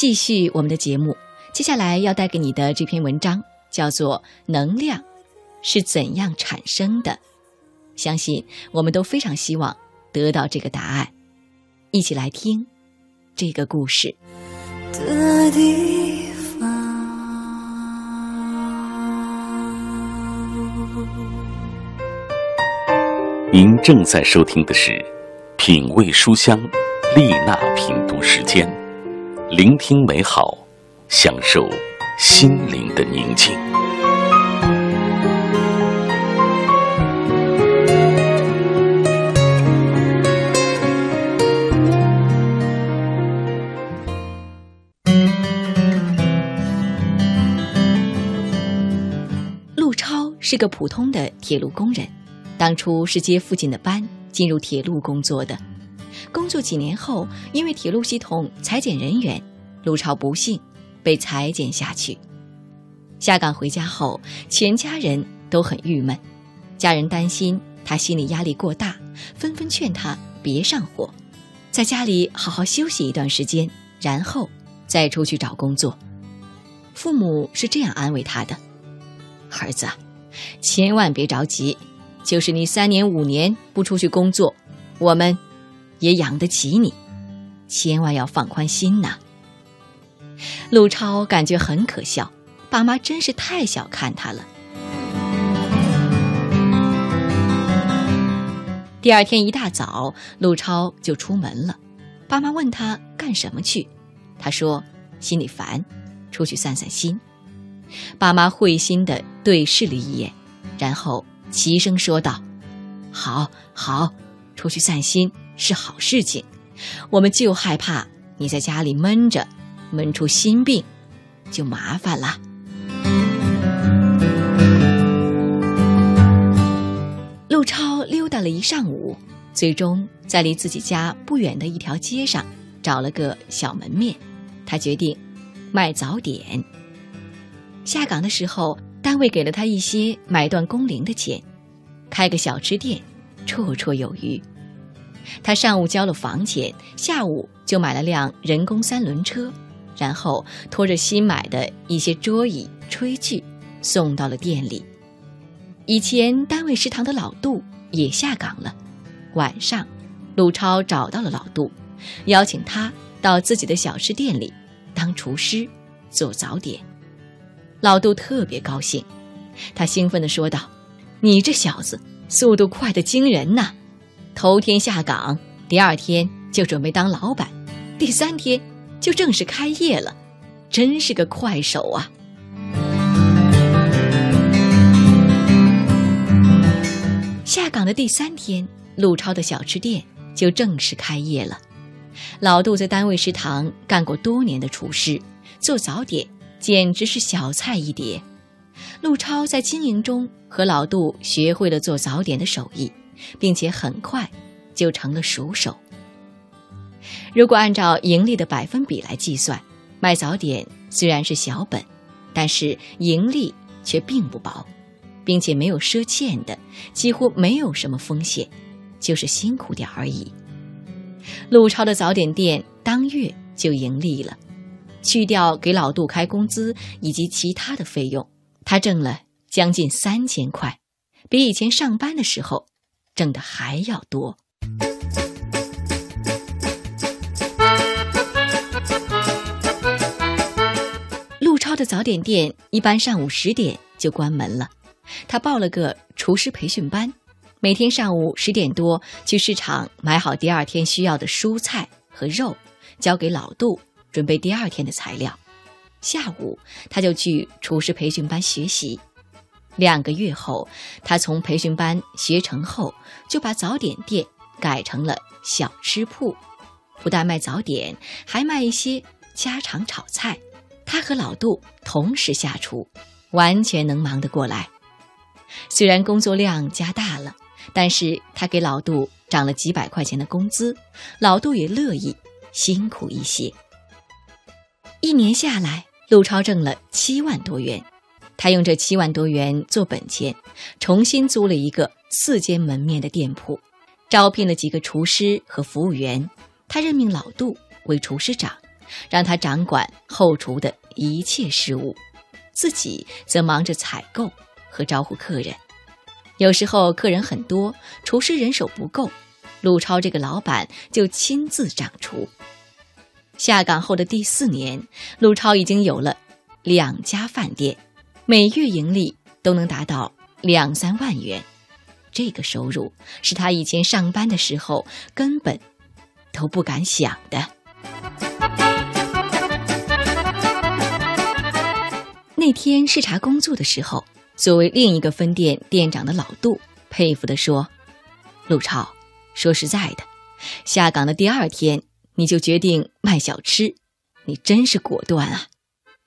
继续我们的节目，接下来要带给你的这篇文章叫做《能量是怎样产生的》。相信我们都非常希望得到这个答案，一起来听这个故事。的地方。您正在收听的是《品味书香》丽娜品读时间，聆听美好，享受心灵的宁静。陆超是个普通的铁路工人。当初是接附近的班进入铁路工作的，工作几年后，因为铁路系统裁减人员，陆超不幸被裁减下去。下岗回家后，全家人都很郁闷，家人担心他心理压力过大，纷纷劝他别上火，在家里好好休息一段时间，然后再出去找工作。父母是这样安慰他的：“儿子，千万别着急。”就是你三年五年不出去工作，我们也养得起你，千万要放宽心呐。陆超感觉很可笑，爸妈真是太小看他了。第二天一大早，陆超就出门了。爸妈问他干什么去，他说心里烦，出去散散心。爸妈会心的对视了一眼，然后。齐声说道：“好好，出去散心是好事情。我们就害怕你在家里闷着，闷出心病，就麻烦了。”陆超溜达了一上午，最终在离自己家不远的一条街上找了个小门面。他决定卖早点。下岗的时候。单位给了他一些买断工龄的钱，开个小吃店，绰绰有余。他上午交了房钱，下午就买了辆人工三轮车，然后拖着新买的一些桌椅、炊具送到了店里。以前单位食堂的老杜也下岗了。晚上，陆超找到了老杜，邀请他到自己的小吃店里当厨师，做早点。老杜特别高兴，他兴奋地说道：“你这小子速度快得惊人呐！头天下岗，第二天就准备当老板，第三天就正式开业了，真是个快手啊！”下岗的第三天，陆超的小吃店就正式开业了。老杜在单位食堂干过多年的厨师，做早点。简直是小菜一碟。陆超在经营中和老杜学会了做早点的手艺，并且很快就成了熟手。如果按照盈利的百分比来计算，卖早点虽然是小本，但是盈利却并不薄，并且没有赊欠的，几乎没有什么风险，就是辛苦点而已。陆超的早点店当月就盈利了。去掉给老杜开工资以及其他的费用，他挣了将近三千块，比以前上班的时候挣的还要多。陆超的早点店一般上午十点就关门了，他报了个厨师培训班，每天上午十点多去市场买好第二天需要的蔬菜和肉，交给老杜。准备第二天的材料，下午他就去厨师培训班学习。两个月后，他从培训班学成后，就把早点店改成了小吃铺，不但卖早点，还卖一些家常炒菜。他和老杜同时下厨，完全能忙得过来。虽然工作量加大了，但是他给老杜涨了几百块钱的工资，老杜也乐意辛苦一些。一年下来，陆超挣了七万多元。他用这七万多元做本钱，重新租了一个四间门面的店铺，招聘了几个厨师和服务员。他任命老杜为厨师长，让他掌管后厨的一切事务，自己则忙着采购和招呼客人。有时候客人很多，厨师人手不够，陆超这个老板就亲自掌厨。下岗后的第四年，陆超已经有了两家饭店，每月盈利都能达到两三万元。这个收入是他以前上班的时候根本都不敢想的。那天视察工作的时候。作为另一个分店店长的老杜佩服地说：“陆超，说实在的，下岗的第二天你就决定卖小吃，你真是果断啊！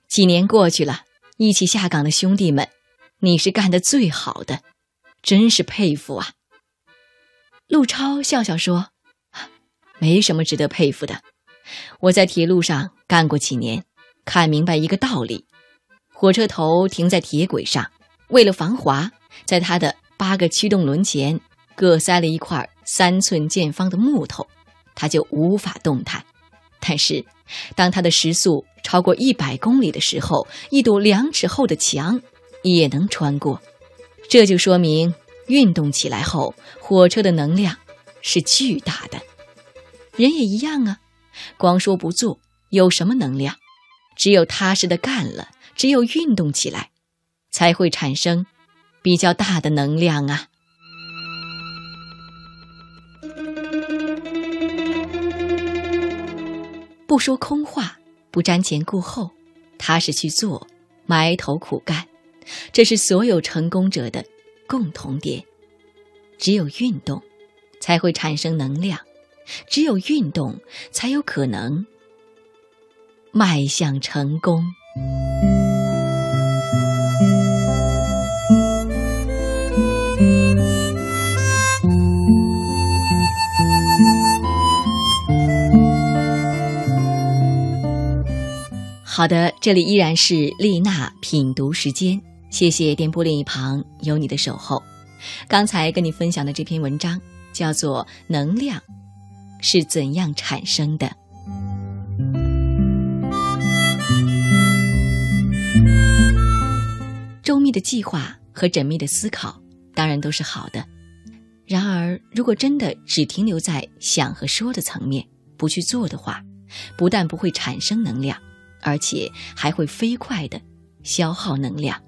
几年过去了，一起下岗的兄弟们，你是干得最好的，真是佩服啊！”陆超笑笑说：“没什么值得佩服的，我在铁路上干过几年，看明白一个道理：火车头停在铁轨上。”为了防滑，在它的八个驱动轮前各塞了一块三寸见方的木头，它就无法动弹。但是，当它的时速超过一百公里的时候，一堵两尺厚的墙也能穿过。这就说明，运动起来后，火车的能量是巨大的。人也一样啊，光说不做有什么能量？只有踏实的干了，只有运动起来。才会产生比较大的能量啊！不说空话，不瞻前顾后，踏实去做，埋头苦干，这是所有成功者的共同点。只有运动，才会产生能量；只有运动，才有可能迈向成功。好的，这里依然是丽娜品读时间，谢谢电波另一旁有你的守候。刚才跟你分享的这篇文章叫做《能量是怎样产生的》。周密的计划和缜密的思考当然都是好的，然而如果真的只停留在想和说的层面，不去做的话，不但不会产生能量。而且还会飞快的消耗能量。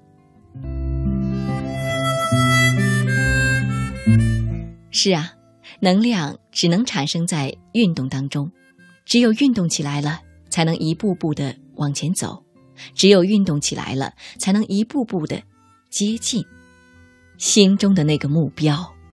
是啊，能量只能产生在运动当中，只有运动起来了，才能一步步的往前走；只有运动起来了，才能一步步的接近心中的那个目标。